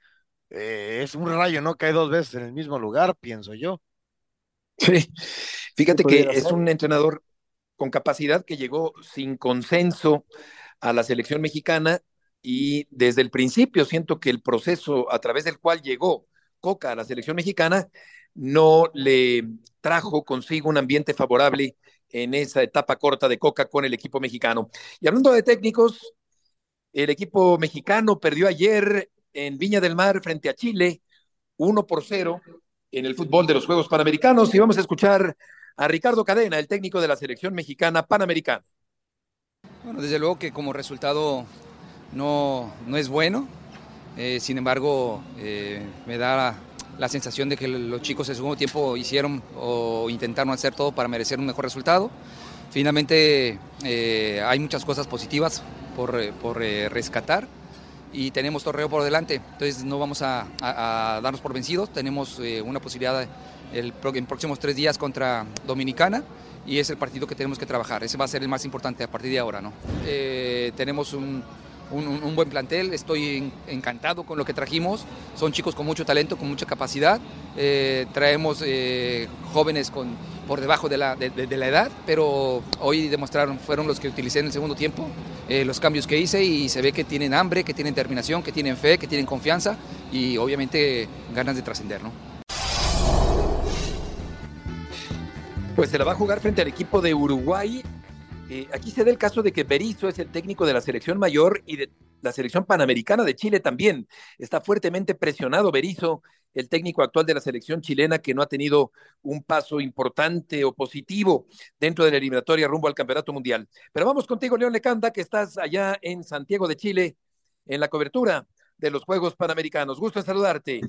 eh, es un rayo, ¿no? Cae dos veces en el mismo lugar, pienso yo. Sí, fíjate que es un entrenador con capacidad que llegó sin consenso a la selección mexicana y desde el principio siento que el proceso a través del cual llegó Coca a la selección mexicana no le trajo consigo un ambiente favorable en esa etapa corta de Coca con el equipo mexicano. Y hablando de técnicos, el equipo mexicano perdió ayer en Viña del Mar frente a Chile, 1 por 0 en el fútbol de los Juegos Panamericanos. Y vamos a escuchar a Ricardo Cadena, el técnico de la selección mexicana panamericana. Bueno, desde luego que como resultado no, no es bueno, eh, sin embargo eh, me da la, sensación de que los chicos en segundo tiempo hicieron o intentaron hacer todo para merecer un mejor resultado. Finalmente eh, hay muchas cosas positivas por, por rescatar y tenemos torneo por delante, entonces no vamos a, darnos por vencidos, tenemos eh, una posibilidad el, en próximos tres días contra Dominicana y es el partido que tenemos que trabajar, ese va a ser el más importante a partir de ahora. ¿no? Eh, tenemos un, un, buen plantel, estoy encantado con lo que trajimos, son chicos con mucho talento, con mucha capacidad, eh, traemos eh, jóvenes con, por debajo de la, de, la, edad, pero hoy demostraron, fueron los que utilicé en el segundo tiempo, eh, los cambios que hice y se ve que tienen hambre, que tienen determinación, que tienen fe, que tienen confianza y obviamente ganas de trascender. ¿no? Pues se la va a jugar frente al equipo de Uruguay. Eh, aquí se da el caso de que Berizzo es el técnico de la selección mayor y de la selección panamericana de Chile también. Está fuertemente presionado Berizzo, el técnico actual de la selección chilena que no ha tenido un paso importante o positivo dentro de la eliminatoria rumbo al Campeonato Mundial. Pero vamos contigo, León Lecanda, que estás allá en Santiago de Chile en la cobertura de los Juegos Panamericanos. Gusto en saludarte.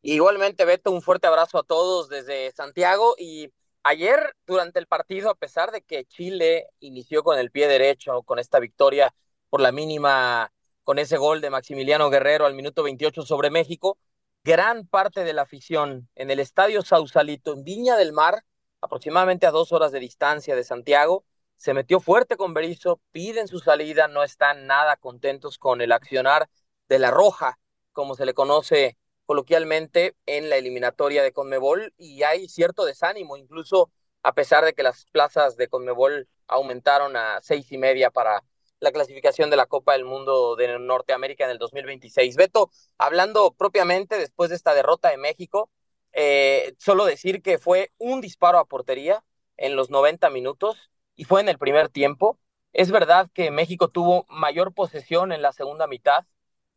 Igualmente, Beto, un fuerte abrazo a todos desde Santiago y Ayer, durante el partido, a pesar de que Chile inició con el pie derecho, con esta victoria por la mínima, con ese gol de Maximiliano Guerrero al minuto 28 sobre México, gran parte de la afición en el Estadio Sausalito en Viña del Mar, aproximadamente a dos horas de distancia de Santiago, se metió fuerte con Berizzo, piden su salida, no están nada contentos con el accionar de la Roja, como se le conoce coloquialmente en la eliminatoria de Conmebol, y hay cierto desánimo, incluso a pesar de que las plazas de Conmebol aumentaron a seis y media para la clasificación de la Copa del Mundo de Norteamérica en el 2026. Beto, hablando propiamente después de esta derrota de México, eh, solo decir que fue un disparo a portería en los 90 minutos y fue en el primer tiempo. Es verdad que México tuvo mayor posesión en la segunda mitad,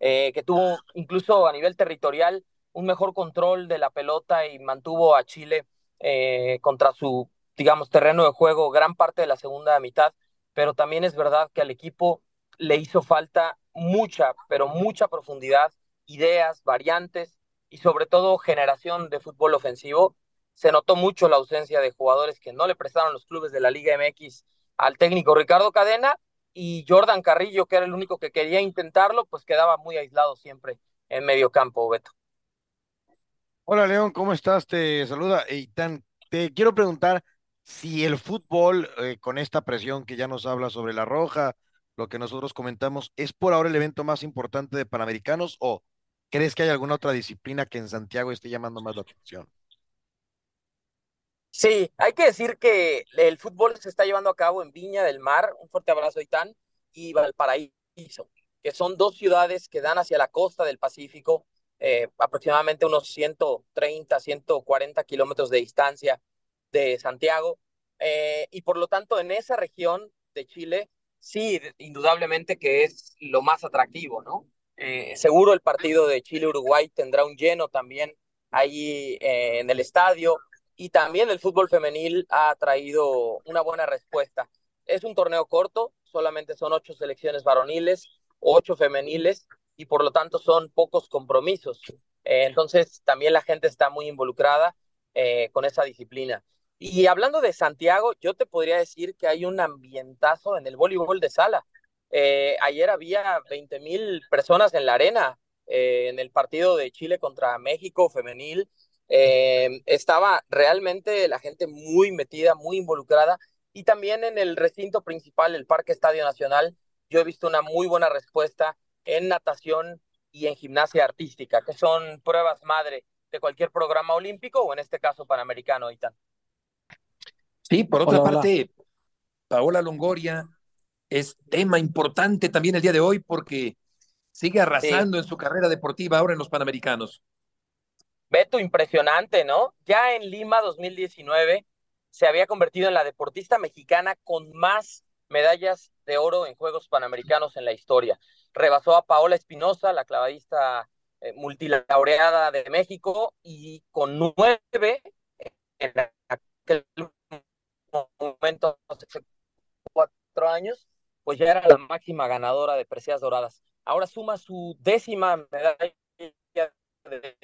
eh, que tuvo incluso a nivel territorial un mejor control de la pelota y mantuvo a Chile eh, contra su, digamos, terreno de juego gran parte de la segunda mitad pero también es verdad que al equipo le hizo falta mucha, pero mucha profundidad, ideas, variantes y sobre todo generación de fútbol ofensivo. Se notó mucho la ausencia de jugadores que no le prestaron los clubes de la Liga MX al técnico Ricardo Cadena y Jordan Carrillo, que era el único que quería intentarlo, pues quedaba muy aislado siempre en medio campo, Beto. Hola León, ¿cómo estás? Te saluda Eitan. Te quiero preguntar, si el fútbol, eh, con esta presión que ya nos habla sobre la roja, lo que nosotros comentamos, ¿es por ahora el evento más importante de Panamericanos o crees que hay alguna otra disciplina que en Santiago esté llamando más la atención? Sí, hay que decir que el fútbol se está llevando a cabo en Viña del Mar, un fuerte abrazo Itán, y Valparaíso, que son dos ciudades que dan hacia la costa del Pacífico, eh, aproximadamente unos 130, 140 kilómetros de distancia de Santiago. Eh, y por lo tanto, en esa región de Chile, sí, indudablemente que es lo más atractivo, ¿no? Eh, seguro el partido de Chile-Uruguay tendrá un lleno también ahí en el estadio y también el fútbol femenil ha traído una buena respuesta. Es un torneo corto, solamente son ocho selecciones varoniles, ocho femeniles y por lo tanto son pocos compromisos. entonces también la gente está muy involucrada con esa disciplina. Y hablando de Santiago, yo te podría decir que hay un ambientazo en el voleibol de sala. Eh, ayer había 20 mil personas en la arena eh, en el partido de Chile contra México femenil. Eh, estaba realmente la gente muy metida, muy involucrada. Y también en el recinto principal, el Parque Estadio Nacional, yo he visto una muy buena respuesta en natación y en gimnasia artística, que son pruebas madre de cualquier programa olímpico o en este caso panamericano, Itan. Sí, por otra parte, Paola Longoria es tema importante también el día de hoy porque sigue arrasando en su carrera deportiva ahora en los Panamericanos. Beto, impresionante, ¿no? Ya en Lima 2019 se había convertido en la deportista mexicana con más medallas de oro en Juegos Panamericanos en la historia. Rebasó a Paola Espinosa, la clavadista eh, multilaureada de México, y con nueve en aquel momento, hace cuatro años, pues ya era la máxima ganadora de preseas doradas. Ahora suma su décima medalla de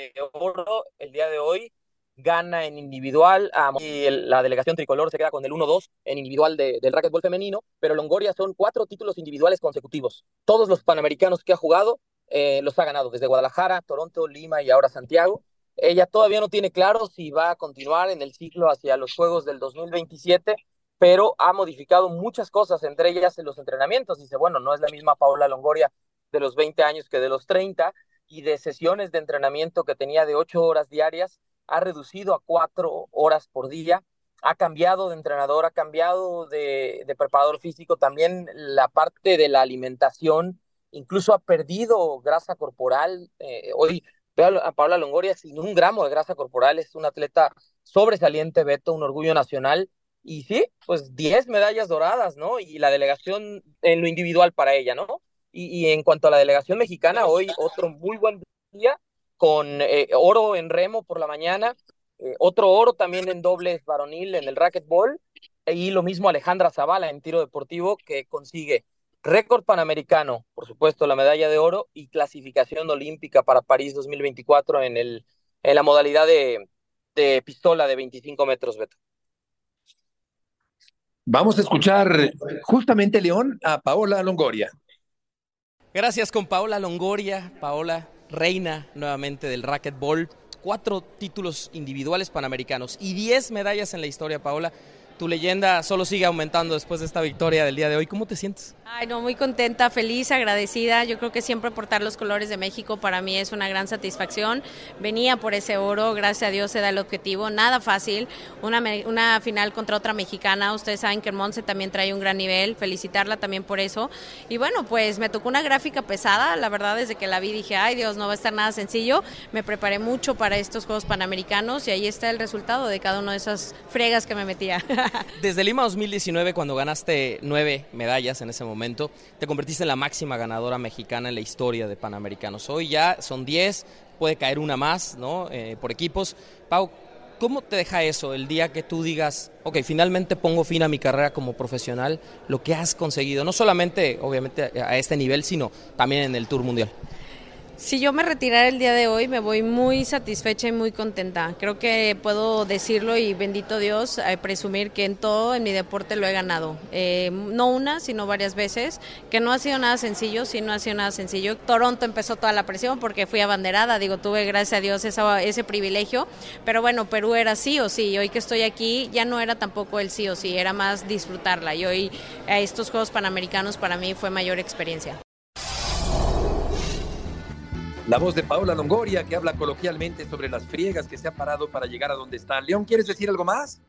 el día de hoy, gana en individual, y la delegación tricolor se queda con el 1-2 en individual del racquetball femenino, pero Longoria son cuatro títulos individuales consecutivos. Todos los panamericanos que ha jugado eh, los ha ganado, desde Guadalajara, Toronto, Lima y ahora Santiago. Ella todavía no tiene claro si va a continuar en el ciclo hacia los Juegos del 2027, pero ha modificado muchas cosas, entre ellas en los entrenamientos. Dice, bueno, no es la misma Paola Longoria de los 20 años que de los 30, y de sesiones de entrenamiento que tenía de 8 horas diarias, ha reducido a 4 horas por día, ha cambiado de entrenador, ha cambiado de, preparador físico, también la parte de la alimentación, incluso ha perdido grasa corporal. Eh, hoy a Paula Longoria sin un gramo de grasa corporal, es un atleta sobresaliente, Beto, un orgullo nacional. Y sí, pues 10 medallas doradas, ¿no? Y la delegación en lo individual para ella, ¿no? Y, en cuanto a la delegación mexicana, hoy otro muy buen día con eh, oro en remo por la mañana, eh, otro oro también en dobles varonil en el racquetball, y lo mismo Alejandra Zavala en tiro deportivo que consigue récord panamericano, por supuesto, la medalla de oro y clasificación olímpica para París 2024 en, el, en la modalidad de, de pistola de 25 metros, Beto. Vamos a escuchar justamente, León, a Paola Longoria. Gracias con Paola Longoria. Paola, reina nuevamente del racquetball, cuatro títulos individuales panamericanos y diez medallas en la historia, Paola. Tu leyenda solo sigue aumentando después de esta victoria del día de hoy. ¿Cómo te sientes? Ay, no, muy contenta, feliz, agradecida. Yo creo que siempre portar los colores de México para mí es una gran satisfacción. Venía por ese oro, gracias a Dios se da el objetivo. Nada fácil, una, una final contra otra mexicana. Ustedes saben que Monse también trae un gran nivel, felicitarla también por eso. Y bueno, pues me tocó una gráfica pesada. La verdad, desde que la vi dije, ay Dios, no va a estar nada sencillo. Me preparé mucho para estos Juegos Panamericanos y ahí está el resultado de cada una de esas fregas que me metía. Desde Lima 2019, cuando ganaste nueve medallas en ese momento, te convertiste en la máxima ganadora mexicana en la historia de Panamericanos. Hoy ya son 10, puede caer una más, ¿no? Eh, por equipos. Pau, ¿cómo te deja eso el día que tú digas, ok, finalmente pongo fin a mi carrera como profesional, lo que has conseguido, no solamente, obviamente, a este nivel, sino también en el Tour Mundial? Si yo me retirara el día de hoy, me voy muy satisfecha y muy contenta. Creo que puedo decirlo y bendito Dios, eh, presumir que en todo, en mi deporte lo he ganado. Eh, no una, sino varias veces, que no ha sido nada sencillo, sí no ha sido nada sencillo. Toronto empezó toda la presión porque fui abanderada, digo, tuve gracias a Dios ese privilegio, pero bueno, Perú era sí o sí, hoy que estoy aquí ya no era tampoco el sí o sí, era más disfrutarla. Y hoy a estos Juegos Panamericanos para mí fue mayor experiencia. La voz de Paola Longoria, que habla coloquialmente sobre las friegas que se ha parado para llegar a donde está. León, ¿quieres decir algo más?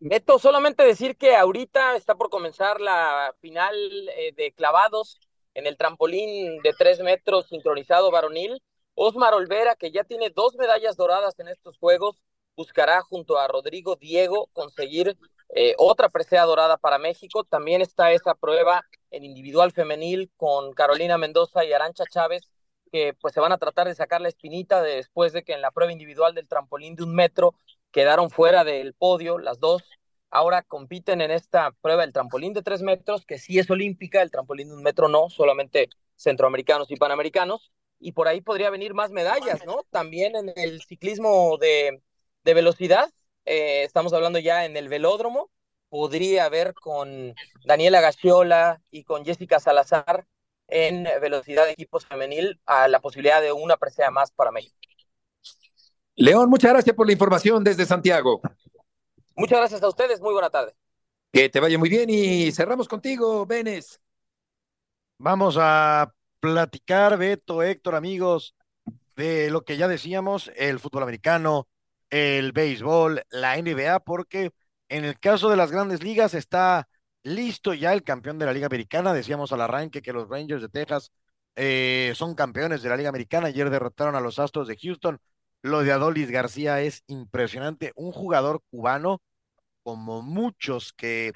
Beto, solamente decir que ahorita está por comenzar la final eh, de clavados en el trampolín de tres metros sincronizado varonil. Osmar Olvera, que ya tiene dos medallas doradas en estos Juegos, buscará junto a Rodrigo Diego conseguir eh, otra presea dorada para México. También está esa prueba en individual femenil con Carolina Mendoza y Arancha Chávez, que pues se van a tratar de sacar la espinita después de que en la prueba individual del trampolín de un metro quedaron fuera del podio las dos. Ahora compiten en esta prueba del trampolín de tres metros, que sí es olímpica, el trampolín de un metro no, solamente centroamericanos y panamericanos. Y por ahí podría venir más medallas, ¿no? También en el ciclismo de, de velocidad, eh, estamos hablando ya en el velódromo, podría haber con Daniela Gaciola y con Jessica Salazar en velocidad de equipos femenil a la posibilidad de una presea más para México. León, muchas gracias por la información desde Santiago. Muchas gracias a ustedes, muy buena tarde. Que te vaya muy bien y cerramos contigo, Benes. Vamos a platicar, Beto, Héctor, amigos, de lo que ya decíamos, el fútbol americano, el béisbol, la NBA, porque en el caso de las grandes ligas está listo ya el campeón de la Liga Americana. Decíamos al arranque que los Rangers de Texas eh, son campeones de la Liga Americana. Ayer derrotaron a los Astros de Houston. Lo de Adolis García es impresionante. Un jugador cubano, como muchos que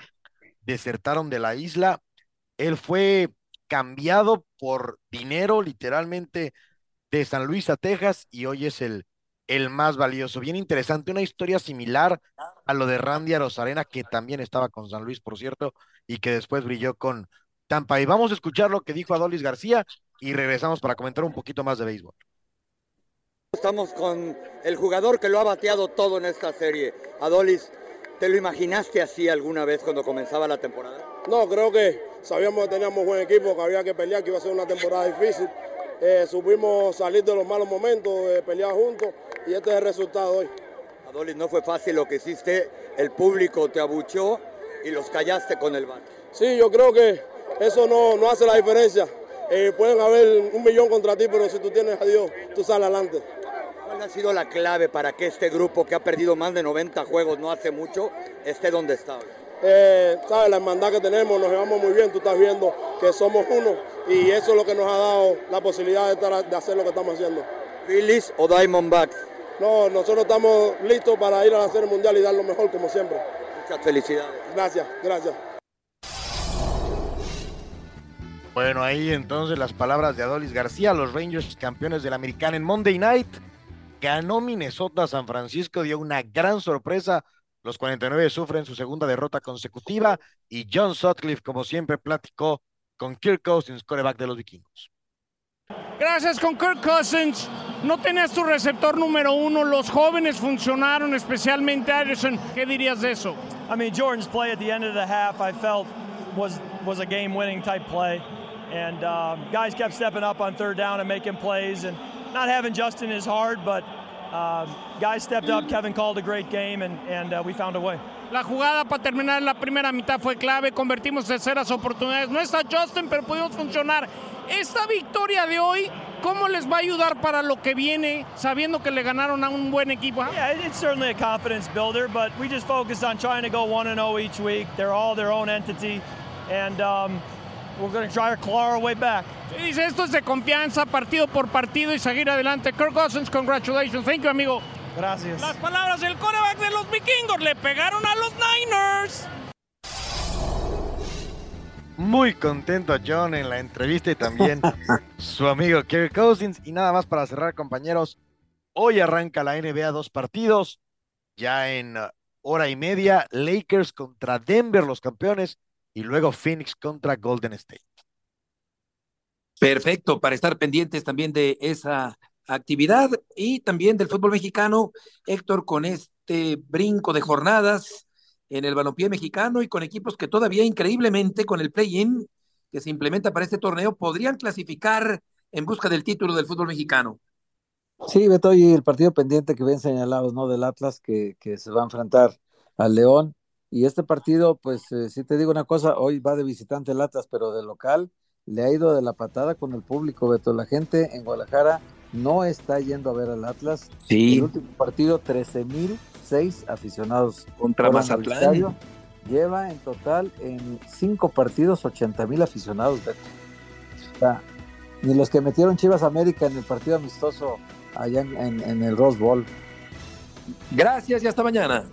desertaron de la isla. Él fue cambiado por dinero, literalmente, de San Luis a Texas y hoy es el el más valioso. Bien interesante, una historia similar a lo de Randy Arozarena, que también estaba con San Luis, por cierto, y que después brilló con Tampa. Y vamos a escuchar lo que dijo Adolis García y regresamos para comentar un poquito más de béisbol. Estamos con el jugador que lo ha bateado todo en esta serie. Adolis, ¿te lo imaginaste así alguna vez cuando comenzaba la temporada? No, creo que sabíamos que teníamos buen equipo, que había que pelear, que iba a ser una temporada difícil. Eh, supimos salir de los malos momentos, pelear juntos y este es el resultado hoy. Adolis, no fue fácil lo que hiciste, el público te abuchó y los callaste con el bar. Sí, yo creo que eso no, no hace la diferencia. Eh, pueden haber un millón contra ti, pero si tú tienes a Dios, tú sales adelante. ¿Cuál ha sido la clave para que este grupo que ha perdido más de 90 juegos no hace mucho esté donde está? Eh, ¿Sabes? La hermandad que tenemos, nos llevamos muy bien, tú estás viendo que somos uno y eso es lo que nos ha dado la posibilidad de, estar, de hacer lo que estamos haciendo. ¿Phillies o Diamondbacks? No, nosotros estamos listos para ir a la Serie Mundial y dar lo mejor como siempre. Muchas felicidades. Gracias, gracias. Bueno, ahí entonces las palabras de Adolis García, los Rangers campeones de la Americana en Monday Night. Ganó Minnesota San Francisco, dio una gran sorpresa. Los 49 sufren su segunda derrota consecutiva y John Sutcliffe, como siempre, platicó con Kirk Cousins, coreback de los vikingos. Gracias con Kirk Cousins. No tenías tu receptor número uno. Los jóvenes funcionaron, especialmente Addison. ¿Qué dirías de eso? I mean, Jordan's play at the end of the half, I felt was was a game-winning type play. And um, guys kept stepping up on third down and making plays. And not having Justin is hard, but guys stepped up. Kevin called a great game, and, and uh, we found a way. La jugada para terminar la primera mitad fue clave, convertimos terceras oportunidades. No está Justin, pero pudimos funcionar. Esta victoria de hoy, ¿cómo les va a ayudar para lo que viene, sabiendo que le ganaron a un buen equipo? Yeah, it's certainly a confidence builder, but we just focused on trying to go 1 0 each week. They're all their own entity, and um, we're going to try to claw our way back. Dice, esto es de confianza, partido por partido y seguir adelante. Kirk Cousins, congratulations. Thank you, amigo. Gracias. Las palabras del coreback de los vikingos le pegaron a los Niners. Muy contento John en la entrevista y también su amigo Kirk Cousins. Y nada más para cerrar, compañeros. Hoy arranca la NBA dos partidos. Ya en uh, hora y media, Lakers contra Denver, los campeones, y luego Phoenix contra Golden State. Perfecto, para estar pendientes también de esa actividad y también del fútbol mexicano, Héctor, con este brinco de jornadas en el balompié mexicano y con equipos que todavía increíblemente con el play-in que se implementa para este torneo podrían clasificar en busca del título del fútbol mexicano. Sí, Beto, y el partido pendiente que ven señalados, ¿no? Del Atlas que, que se va a enfrentar al León. Y este partido, pues eh, si te digo una cosa, hoy va de visitante el Atlas, pero de local le ha ido de la patada con el público, Beto. La gente en Guadalajara no está yendo a ver al Atlas. Sí. El último partido, 13.006 aficionados. Contra al Mazatlán. Lleva en total en cinco partidos 80.000 aficionados, Beto. O sea, ni los que metieron Chivas América en el partido amistoso allá en, en- en el Rose Bowl. Gracias y hasta mañana.